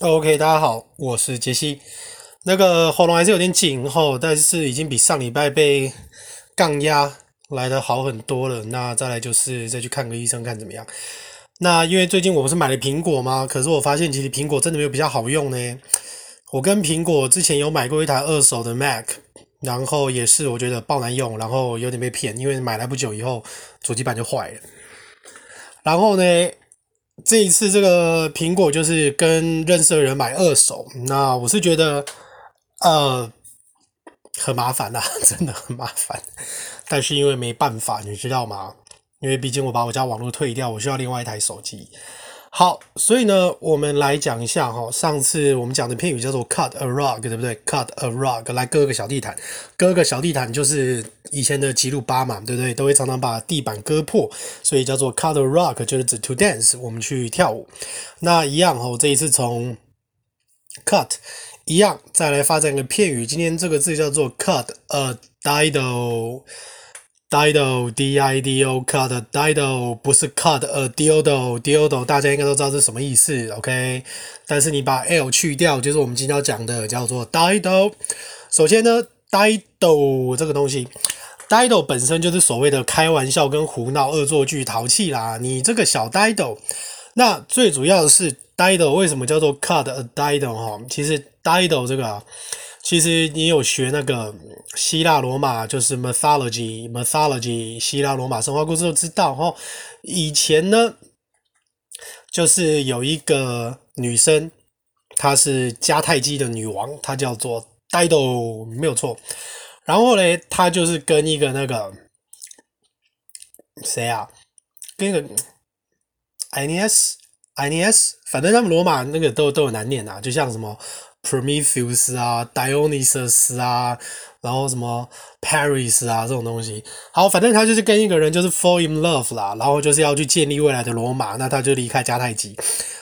OK，大家好，我是杰西。那个喉咙还是有点紧吼，但是已经比上礼拜被杠压来的好很多了。那再来就是再去看个医生，看怎么样。那因为最近我不是买了苹果吗？可是我发现其实苹果真的没有比较好用呢。我跟苹果之前有买过一台二手的 Mac，然后也是我觉得爆难用，然后有点被骗，因为买来不久以后主机板就坏了。然后呢，这一次这个苹果就是跟认识的人买二手，那我是觉得呃很麻烦呐，真的很麻烦。但是因为没办法，你知道吗？因为毕竟我把我家网络退掉，我需要另外一台手机。好，所以呢，我们来讲一下哈，上次我们讲的片语叫做 cut a rug，对不对？cut a rug 来割个小地毯，割个小地毯就是以前的吉鲁巴嘛，对不对？都会常常把地板割破，所以叫做 cut a rug，就是指 to dance，我们去跳舞。那一样哈，这一次从 cut 一样再来发展一个片语，今天这个字叫做 cut a dido。Dido D I D O cut Dido 不是 cut a dildo，dildo 大家应该都知道是什么意思，OK？但是你把 l 去掉，就是我们今天要讲的叫做 dido。首先呢，dido 这个东西，dido 本身就是所谓的开玩笑跟胡闹、恶作剧、淘气啦。你这个小 dido，那最主要的是 dido 为什么叫做 cut a dido 哈？其实 dido 这个。其实你有学那个希腊罗马，就是 mythology，mythology，希腊罗马神话故事都知道哈。以前呢，就是有一个女生，她是迦太基的女王，她叫做 Dido，没有错。然后呢，她就是跟一个那个谁啊，跟一个 Aeneas，Aeneas，反正他们罗马那个都都有难念啊，就像什么。Prometheus 啊，Dionysus 啊，然后什么 Paris 啊，这种东西。好，反正他就是跟一个人就是 fall in love 啦，然后就是要去建立未来的罗马，那他就离开迦太基。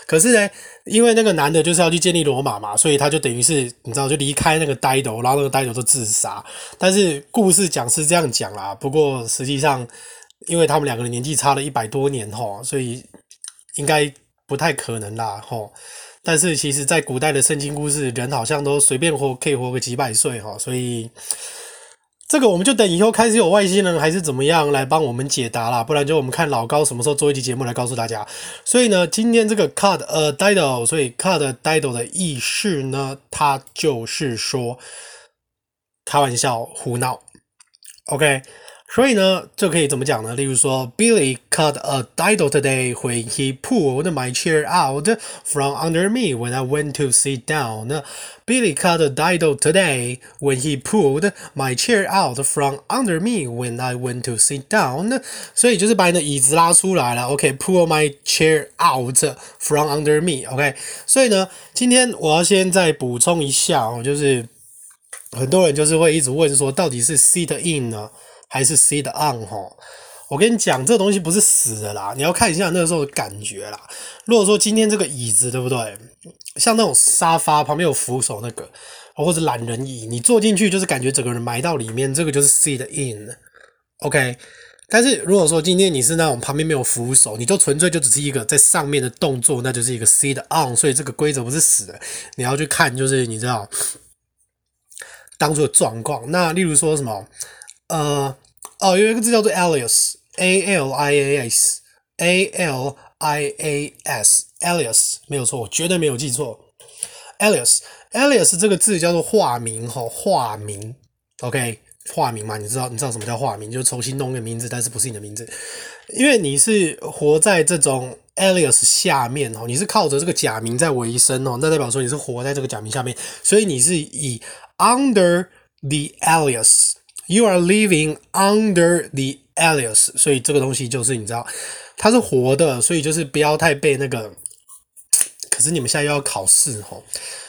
可是呢，因为那个男的就是要去建立罗马嘛，所以他就等于是你知道，就离开那个 Dido，然后那个 Dido 就自杀。但是故事讲是这样讲啦，不过实际上，因为他们两个人年纪差了一百多年齁，所以应该不太可能啦齁。但是其实，在古代的圣经故事，人好像都随便活，可以活个几百岁哈，所以这个我们就等以后开始有外星人还是怎么样来帮我们解答啦，不然就我们看老高什么时候做一期节目来告诉大家。所以呢，今天这个 card a dido，所以 cut a dido 的意思呢，它就是说开玩笑、胡闹，OK。所以呢，就可以怎么讲呢？例如说，Billy cut a dido today when he pulled my chair out from under me when I went to sit down. Billy cut a dido today when he pulled my chair out from under me when I went to sit down. 所以就是把你的椅子拉出来了。OK，pull my chair out from under me. OK，所以呢，今天我要先再补充一下哦，就是很多人就是会一直问说，到底是 sit in 呢？ 还是 sit on 哈，我跟你讲，这个东西不是死的啦，你要看一下那个时候的感觉啦。如果说今天这个椅子对不对，像那种沙发旁边有扶手那个，或者懒人椅，你坐进去就是感觉整个人埋到里面，这个就是 sit in，OK。但是如果说今天你是那种旁边没有扶手，你就纯粹就只是一个在上面的动作，那就是一个 sit on。所以这个规则不是死的，你要去看就是你知道当初的状况。那例如说什么？呃，哦，有一个字叫做 alias，a l i a s，a l i a s，alias 没有错，我绝对没有记错。alias，alias 这个字叫做化名哈，化名，OK，化名嘛，你知道你知道什么叫化名？就重新弄一个名字，但是不是你的名字，因为你是活在这种 alias 下面哦，你是靠着这个假名在维生哦，那代表说你是活在这个假名下面，所以你是以 under the alias。You are living under the alias，所以这个东西就是你知道，它是活的，所以就是不要太被那个。可是你们现在又要考试吼，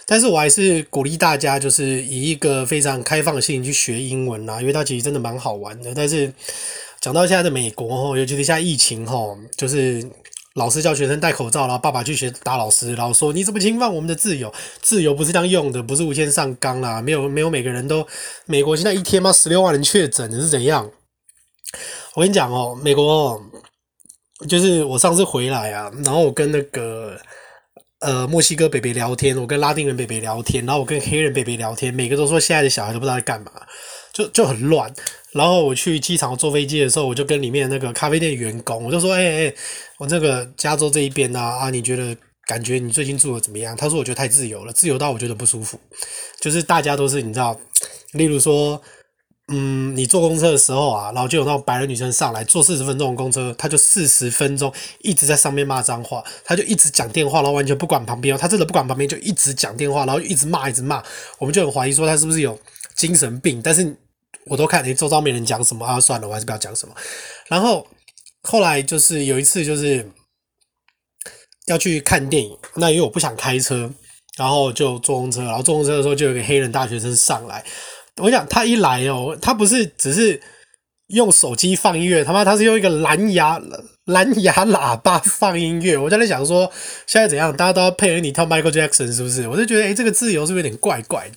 但是我还是鼓励大家，就是以一个非常开放的心去学英文啦，因为它其实真的蛮好玩的。但是讲到现在的美国吼，尤其是现在疫情吼，就是。老师叫学生戴口罩，然后爸爸去学打老师，然后说你怎么侵犯我们的自由？自由不是这样用的，不是无限上纲啦，没有没有每个人都。美国现在一天嘛十六万人确诊，是怎样？我跟你讲哦，美国，就是我上次回来啊，然后我跟那个呃墨西哥北北聊天，我跟拉丁人北北聊天，然后我跟黑人北北聊天，每个都说现在的小孩都不知道在干嘛，就就很乱。然后我去机场坐飞机的时候，我就跟里面那个咖啡店员工，我就说：“哎、欸、哎、我这个加州这一边呢，啊，你觉得感觉你最近住的怎么样？”他说：“我觉得太自由了，自由到我觉得不舒服。就是大家都是你知道，例如说。”嗯，你坐公车的时候啊，然后就有那种白人女生上来坐四十分钟的公车，她就四十分钟一直在上面骂脏话，她就一直讲电话，然后完全不管旁边哦，她真的不管旁边，就一直讲电话，然后一直骂，一直骂，我们就很怀疑说她是不是有精神病，但是我都看你周遭没人讲什么啊，算了，我还是不要讲什么。然后后来就是有一次就是要去看电影，那因为我不想开车，然后就坐公车，然后坐公车的时候就有个黑人大学生上来。我想他一来哦，他不是只是用手机放音乐，他妈他是用一个蓝牙蓝牙喇叭放音乐。我在那想说，现在怎样，大家都要配合你跳 Michael Jackson 是不是？我就觉得，诶、这个自由是不是有点怪怪的？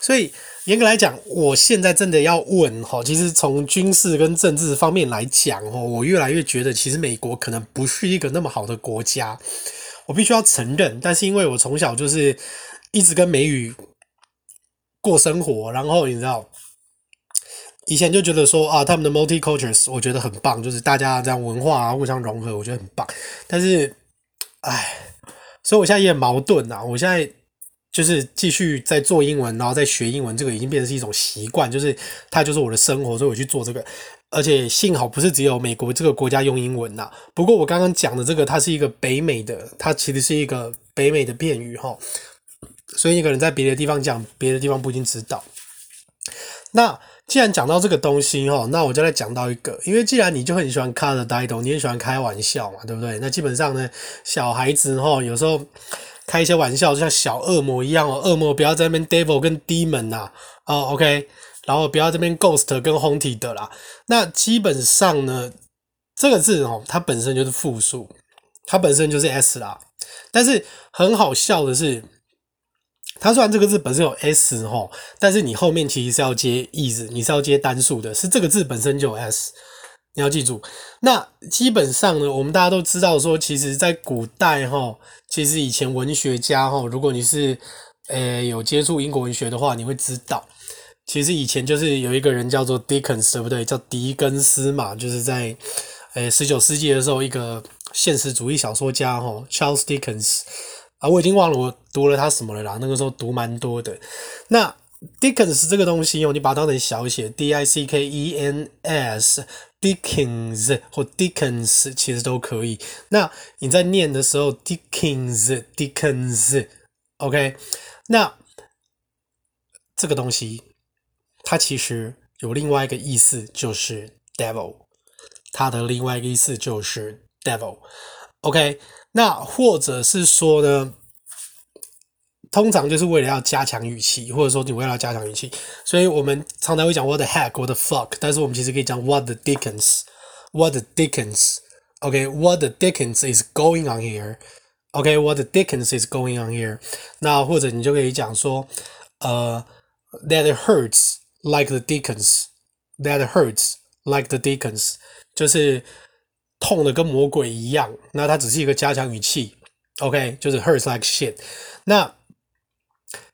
所以严格来讲，我现在真的要问哈，其实从军事跟政治方面来讲哦，我越来越觉得，其实美国可能不是一个那么好的国家。我必须要承认，但是因为我从小就是一直跟美语。过生活，然后你知道，以前就觉得说啊，他们的 multicultures 我觉得很棒，就是大家这样文化啊互相融合，我觉得很棒。但是，唉，所以我现在也很矛盾呐。我现在就是继续在做英文，然后在学英文，这个已经变成是一种习惯，就是它就是我的生活，所以我去做这个。而且幸好不是只有美国这个国家用英文呐。不过我刚刚讲的这个，它是一个北美的，它其实是一个北美的片语哈。所以你可能在别的地方讲，别的地方不一定知道。那既然讲到这个东西哈，那我就来讲到一个，因为既然你就很喜欢 cut the title，你很喜欢开玩笑嘛，对不对？那基本上呢，小孩子哈，有时候开一些玩笑，就像小恶魔一样哦，恶魔不要在那边 devil 跟 demon 呐，哦，OK，然后不要这边 ghost 跟 haunted 的啦。那基本上呢，这个字哦，它本身就是复数，它本身就是 s 啦。但是很好笑的是。它虽然这个字本身有 s 齁，但是你后面其实是要接 is，你是要接单数的，是这个字本身就有 s，你要记住。那基本上呢，我们大家都知道说，其实在古代哈，其实以前文学家哈，如果你是诶、有接触英国文学的话，你会知道，其实以前就是有一个人叫做 Dickens，对不对？叫狄更斯嘛，就是在诶十九世纪的时候，一个现实主义小说家齁，Charles Dickens。啊，我已经忘了我读了他什么了啦。那个时候读蛮多的。那 Dickens 这个东西哦，你把它当成小写，D I C K E N S，Dickens 或 Dickens 其实都可以。那你在念的时候，Dickens，Dickens，OK。那这个东西它其实有另外一个意思，就是 Devil。它的另外一个意思就是 Devil，OK。那或者是说呢，通常就是为了要加强语气，或者说你为了要加强语气，所以我们常常会讲 what the heck，what the fuck，但是我们其实可以讲 what the dickens，what the dickens，OK，what the dickens is going on here，OK，what the dickens is going on here。那或者你就可以讲说，呃，that hurts like the dickens，that hurts like the dickens，就是。痛的跟魔鬼一样，那它只是一个加强语气，OK，就是 hurts like shit。那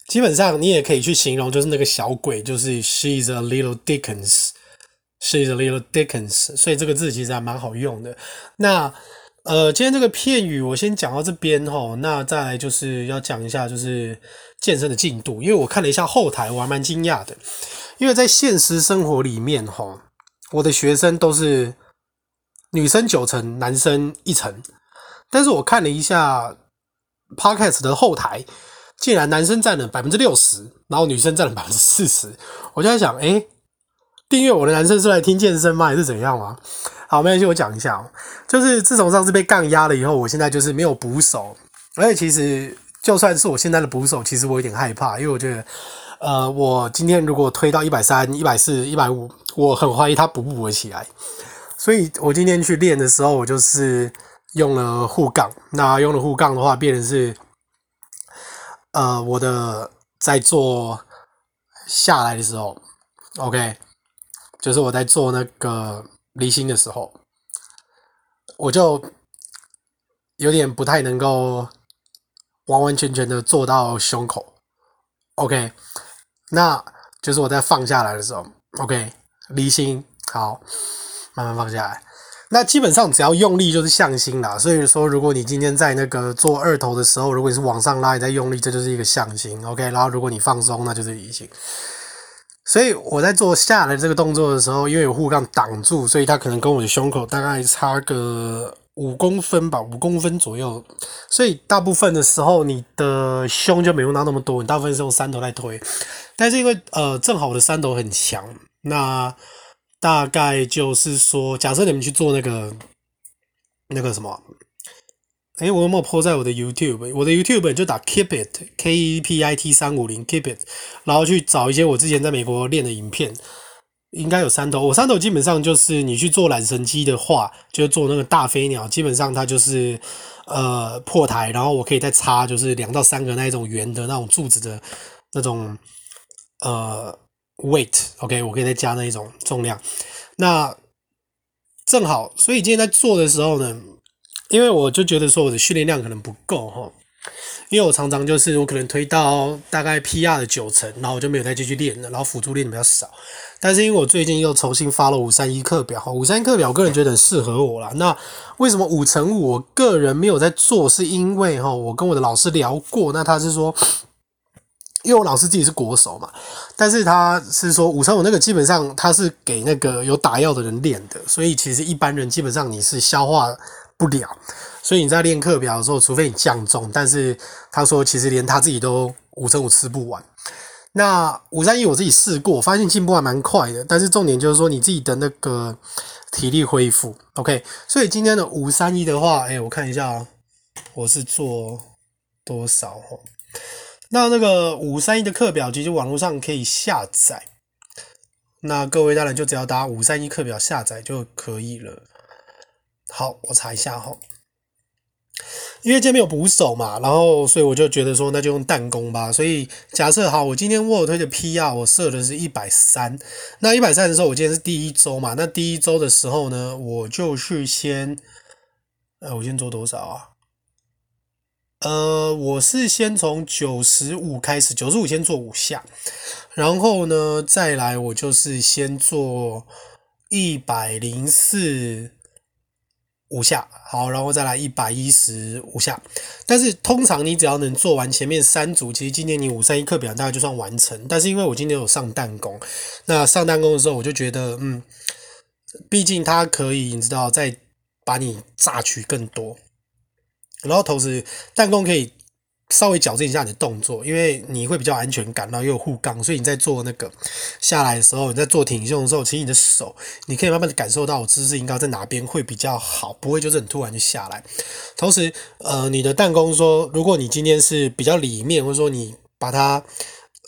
基本上你也可以去形容，就是那个小鬼，就是 she's a little Dickens，she's a little Dickens。所以这个字其实还蛮好用的。那呃，今天这个片语我先讲到这边齁，那再来就是要讲一下就是健身的进度，因为我看了一下后台，我还蛮惊讶的，因为在现实生活里面齁，我的学生都是。女生九成，男生一成，但是我看了一下 Podcast 的后台，竟然男生占了百分之六十，然后女生占了百分之四十。我就在想，诶，订阅我的男生是来听健身吗？还是怎样吗？好，没关系，我讲一下哦，就是自从上次被杠压了以后，我现在就是没有捕手，而且其实就算是我现在的捕手，其实我有点害怕，因为我觉得，呃，我今天如果推到一百三、一百四、一百五，我很怀疑他补不补得起来。所以我今天去练的时候，我就是用了护杠。那用了护杠的话，变成是，呃，我的在做下来的时候，OK，就是我在做那个离心的时候，我就有点不太能够完完全全的做到胸口，OK，那就是我在放下来的时候，OK，离心，好，慢慢放下来。那基本上只要用力就是向心啦，所以说如果你今天在那个做二头的时候，如果你是往上拉，你在用力，这就是一个向心，OK。然后如果你放松，那就是离心。所以我在做下来这个动作的时候，因为有护杠挡住，所以它可能跟我的胸口大概差个五公分吧，五公分左右。所以大部分的时候，你的胸就没用到那么多，你大部分是用三头来推。但是因为呃，正好我的三头很强，那大概就是说，假设你们去做那个那个什么。诶，我有没有 po 在我的 YouTube？我的 YouTube 就打 Keep It K E P I T 三五零 Keep It，然后去找一些我之前在美国练的影片，应该有三头。我三头基本上就是你去做缆绳机的话，就做那个大飞鸟，基本上它就是呃破台，然后我可以再插就是两到三个那一种圆的那种柱子的那种呃 weight，OK，我可以再加那一种重量。那正好，所以今天在做的时候呢。因为我就觉得说我的训练量可能不够哈，因为我常常就是我可能推到大概 PR 的九成，然后我就没有再继续练了，然后辅助练的比较少。但是因为我最近又重新发了五三一课表，五三一课表我个人觉得很适合我啦。那为什么五乘五我个人没有在做？是因为哈，我跟我的老师聊过，那他是说，因为我老师自己是国手嘛，但是他是说五三五那个基本上他是给那个有打药的人练的，所以其实一般人基本上你是消化。不了，所以你在练课表的时候，除非你降重，但是他说其实连他自己都五三五吃不完。那五三一我自己试过，发现进步还蛮快的，但是重点就是说你自己的那个体力恢复，OK。所以今天的五三一的话，哎，我看一下，我是做多少哦？那那个五三一的课表其实网络上可以下载，那各位当然就只要打五三一课表下载就可以了。好，我查一下哈，因为这边有捕手嘛，然后所以我就觉得说那就用弹弓吧。所以假设好，我今天卧推的 PR 我设的是一百三，那一百三的时候，我今天是第一周嘛，那第一周的时候呢，我就是先，呃，我先做多少啊？呃，我是先从九十五开始，九十五先做五下，然后呢再来我就是先做一百零四。五下，好，然后再来一百一十五下。但是通常你只要能做完前面三组，其实今天你五三一课表大概就算完成。但是因为我今天有上弹弓，那上弹弓的时候我就觉得，嗯，毕竟它可以，你知道，再把你榨取更多，然后同时弹弓可以。稍微矫正一下你的动作，因为你会比较安全感，然后又有护杠，所以你在做那个下来的时候，你在做挺胸的时候，其实你的手你可以慢慢的感受到我姿势应该在哪边会比较好，不会就是很突然就下来。同时，呃，你的弹弓说，如果你今天是比较里面，或者说你把它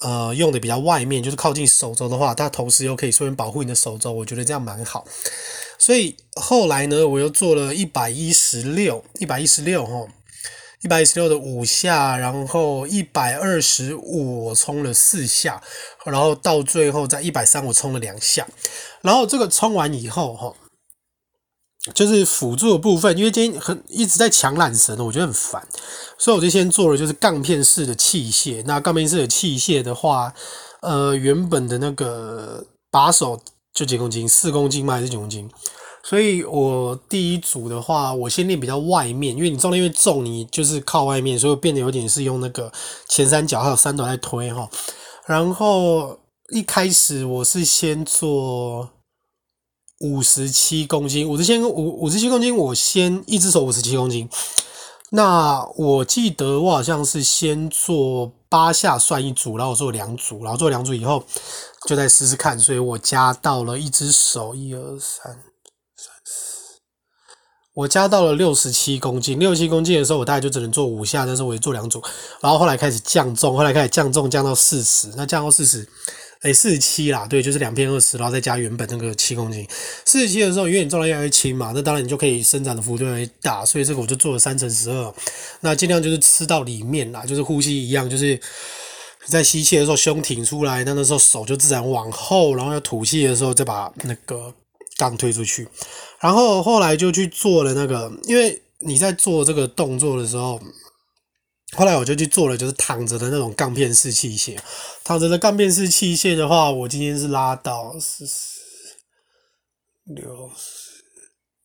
呃用的比较外面，就是靠近手肘的话，它同时又可以顺便保护你的手肘，我觉得这样蛮好。所以后来呢，我又做了一百一十六，一百一十六齁。一百一十六的五下，然后一百二十五我冲了四下，然后到最后在一百三我冲了两下，然后这个冲完以后哈，就是辅助的部分，因为今天很一直在抢缆绳，我觉得很烦，所以我就先做了就是杠片式的器械。那杠片式的器械的话，呃，原本的那个把手就几公斤，四公斤吗？还是几公斤？所以我第一组的话，我先练比较外面，因为你重量越重，你就是靠外面，所以变得有点是用那个前三角还有三头来推哈。然后一开始我是先做五十七公斤，五十七五五十七公斤，我先一只手五十七公斤。那我记得我好像是先做八下算一组，然后我做两组，然后做两组以后就再试试看，所以我加到了一只手，一二三三四。我加到了六十七公斤，六十七公斤的时候，我大概就只能做五下，但是我也做两组，然后后来开始降重，后来开始降重，降到四十，那降到四十，哎，四十七啦，对，就是两片二十，然后再加原本那个七公斤，四十七的时候，因为你重量越来越轻嘛，那当然你就可以伸展的幅度越来越大，所以这个我就做了三乘十二，那尽量就是吃到里面啦，就是呼吸一样，就是在吸气的时候胸挺出来，那那时候手就自然往后，然后要吐气的时候再把那个杠推出去。然后后来就去做了那个，因为你在做这个动作的时候，后来我就去做了，就是躺着的那种杠片式器械。躺着的杠片式器械的话，我今天是拉到四十六十，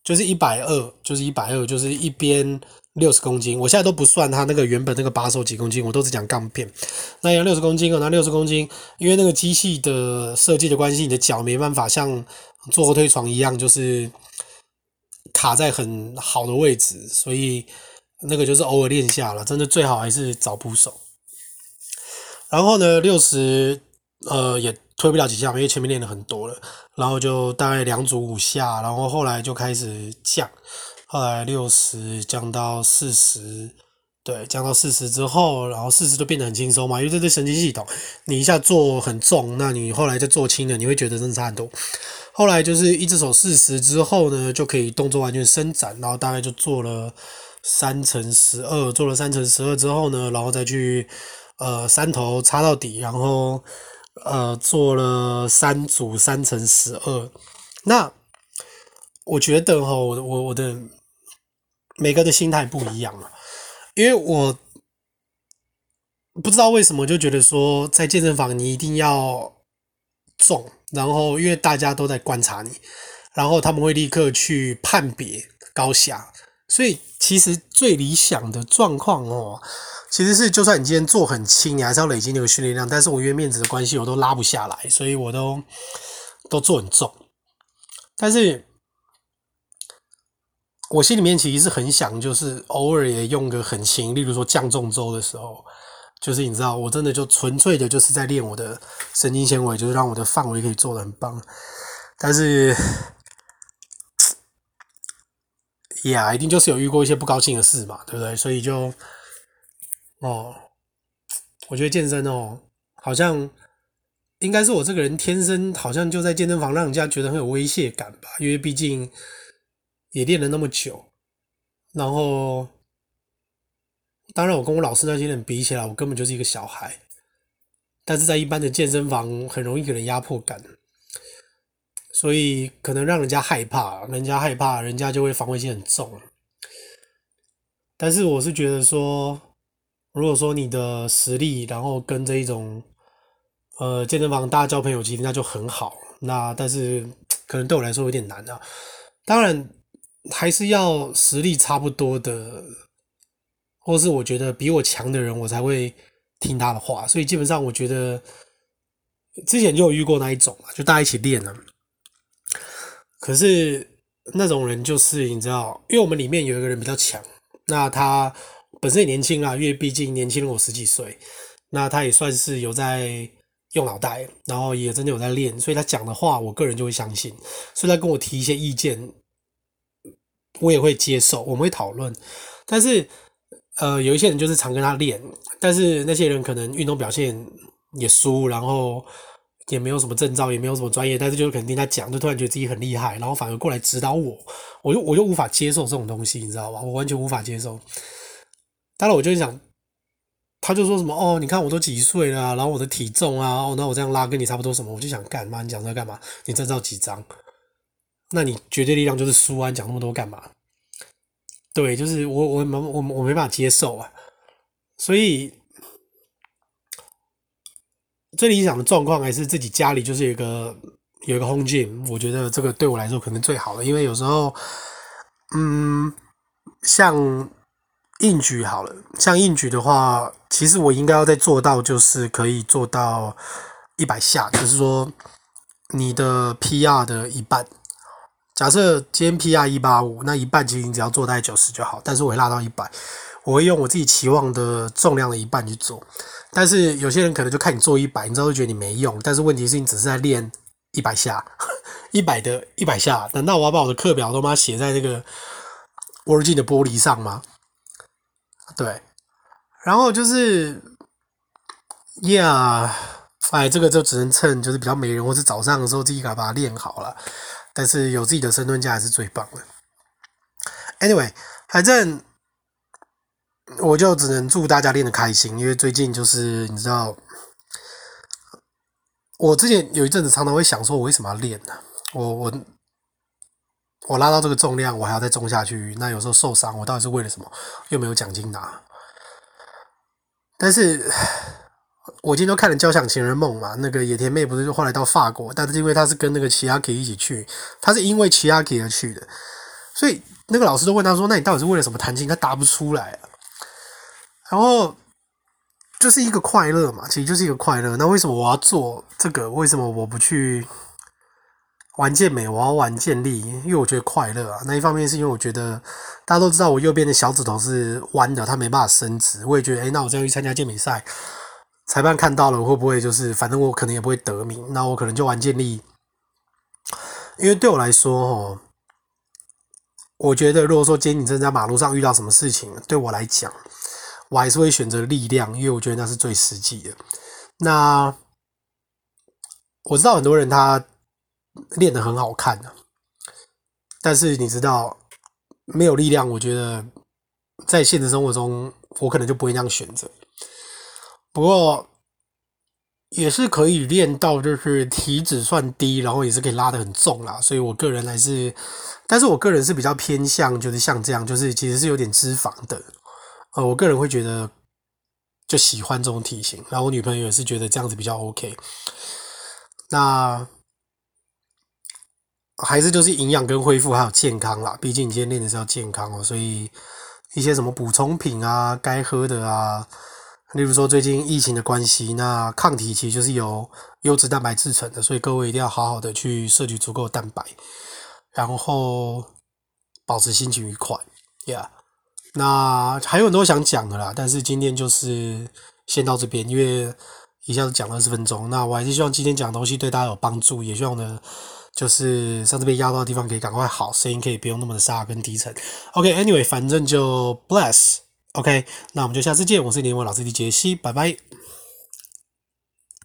就是一百二，就是一百二，就是一边六十公斤。我现在都不算它那个原本那个把手几公斤，我都只讲杠片。那要六十公斤哦，那六十公斤，因为那个机器的设计的关系，你的脚没办法像坐后推床一样，就是卡在很好的位置，所以。那个就是偶尔练下了，真的最好还是找捕手。然后呢，六十呃也推不了几下，因为前面练了很多了。然后就大概两组五下，然后后来就开始降，后来六十降到四十，对，降到四十之后，然后四十就变得很轻松嘛，因为这是神经系统，你一下做很重，那你后来再做轻了，你会觉得真的差很多。后来就是一只手四十之后呢，就可以动作完全伸展，然后大概就做了。三乘十二做了三乘十二之后呢，然后再去呃三头插到底，然后呃做了三组三乘十二。那我觉得哈，我我我的每个的心态不一样啊，因为我不知道为什么就觉得说在健身房你一定要重，然后因为大家都在观察你，然后他们会立刻去判别高下。所以其实最理想的状况哦，其实是就算你今天做很轻，你还是要累积那个训练量。但是我因为面子的关系，我都拉不下来，所以我都都做很重。但是我心里面其实是很想，就是偶尔也用个很轻，例如说降重周的时候，就是你知道，我真的就纯粹的就是在练我的神经纤维，就是让我的范围可以做得很棒。但是。呀，yeah, 一定就是有遇过一些不高兴的事嘛，对不对？所以就，哦，我觉得健身哦，好像应该是我这个人天生好像就在健身房让人家觉得很有威胁感吧，因为毕竟也练了那么久。然后，当然我跟我老师那些人比起来，我根本就是一个小孩。但是在一般的健身房，很容易给人压迫感。所以可能让人家害怕，人家害怕，人家就会防卫心很重。但是我是觉得说，如果说你的实力，然后跟这一种呃健身房大家交朋友，其实那就很好。那但是可能对我来说有点难啊。当然还是要实力差不多的，或是我觉得比我强的人，我才会听他的话。所以基本上我觉得之前就有遇过那一种嘛，就大家一起练了。可是那种人就是你知道，因为我们里面有一个人比较强，那他本身也年轻啊，因为毕竟年轻了我十几岁，那他也算是有在用脑袋，然后也真的有在练，所以他讲的话，我个人就会相信，所以他跟我提一些意见，我也会接受，我们会讨论。但是呃，有一些人就是常跟他练，但是那些人可能运动表现也输，然后。也没有什么证照，也没有什么专业，但是就是肯定他讲，就突然觉得自己很厉害，然后反而过来指导我，我就我就无法接受这种东西，你知道吧？我完全无法接受。当然，我就想，他就说什么哦，你看我都几岁了，然后我的体重啊，哦，那我这样拉跟你差不多什么，我就想干嘛？你讲这干嘛？你证照几张？那你绝对力量就是输啊！讲那么多干嘛？对，就是我我我我我没办法接受啊，所以。最理想的状况还是自己家里就是有一个有一个 home gym，我觉得这个对我来说可能最好的，因为有时候，嗯，像硬举好了，像硬举的话，其实我应该要再做到，就是可以做到一百下，就是说你的 PR 的一半。假设今天 PR 一八五，那一半其实你只要做大概九十就好，但是我会拉到一百，我会用我自己期望的重量的一半去做。但是有些人可能就看你做一百，你知道会觉得你没用。但是问题是你只是在练一百下，一百的一百下。难道我要把我的课表都妈写在那个 Word 的玻璃上吗？对。然后就是，Yeah，哎，这个就只能趁就是比较没人或是早上的时候自己把它练好了。但是有自己的深蹲架还是最棒的。Anyway，反正。我就只能祝大家练得开心，因为最近就是你知道，我之前有一阵子常常会想说，我为什么要练呢？我我我拉到这个重量，我还要再重下去，那有时候受伤，我到底是为了什么？又没有奖金拿。但是我今天都看了《交响情人梦》嘛，那个野田妹不是后来到法国，但是因为她是跟那个齐阿 K 一起去，她是因为齐阿 K 而去的，所以那个老师都问他说：“那你到底是为了什么弹琴？”他答不出来啊。然后就是一个快乐嘛，其实就是一个快乐。那为什么我要做这个？为什么我不去？玩健美，我要玩健力，因为我觉得快乐啊。那一方面是因为我觉得大家都知道我右边的小指头是弯的，它没办法伸直。我也觉得，诶，那我这样去参加健美赛，裁判看到了会不会就是，反正我可能也不会得名，那我可能就玩健力。因为对我来说，哦，我觉得如果说今天你真的在马路上遇到什么事情，对我来讲，我还是会选择力量，因为我觉得那是最实际的。那我知道很多人他。练得很好看的，但是你知道，没有力量，我觉得在现实生活中，我可能就不会那样选择。不过也是可以练到，就是体脂算低，然后也是可以拉得很重啦。所以我个人还是，但是我个人是比较偏向，就是像这样，就是其实是有点脂肪的。呃，我个人会觉得就喜欢这种体型，然后我女朋友也是觉得这样子比较 OK。那。还是就是营养跟恢复还有健康啦，毕竟你今天练的是要健康哦，所以一些什么补充品啊，该喝的啊，例如说最近疫情的关系，那抗体其实就是由优质蛋白制成的，所以各位一定要好好的去摄取足够的蛋白，然后保持心情愉快，Yeah。那还有很多想讲的啦，但是今天就是先到这边，因为一下子讲了二十分钟，那我还是希望今天讲的东西对大家有帮助，也希望呢。就是上次被压到的地方可以赶快好，声音可以不用那么的沙跟低沉。OK，Anyway，反正就 Bless。OK，那我们就下次见。我是林文老师的杰西，拜拜。